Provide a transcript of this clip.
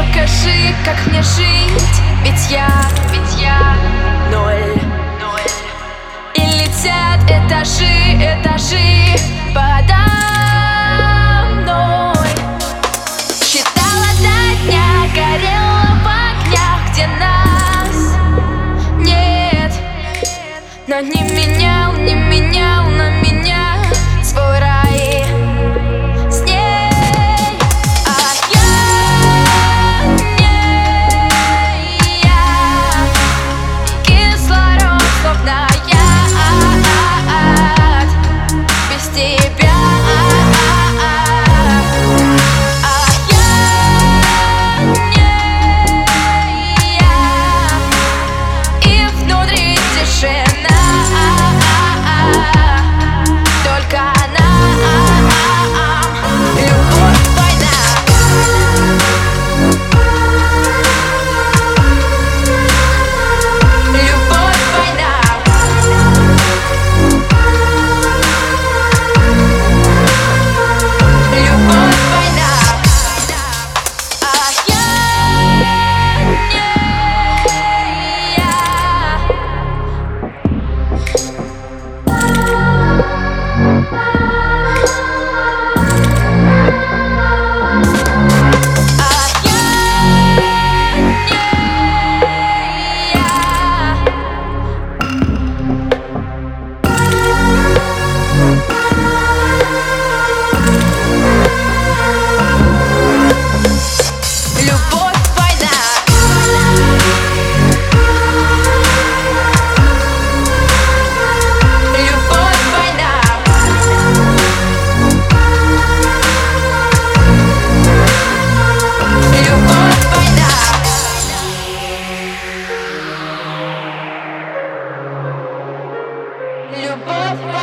Покажи, как мне жить, ведь я, ведь я ноль, ноль. И летят этажи, этажи подо мной. Считала до дня, горела в огнях, где нас нет, но не менял, не менял. oh.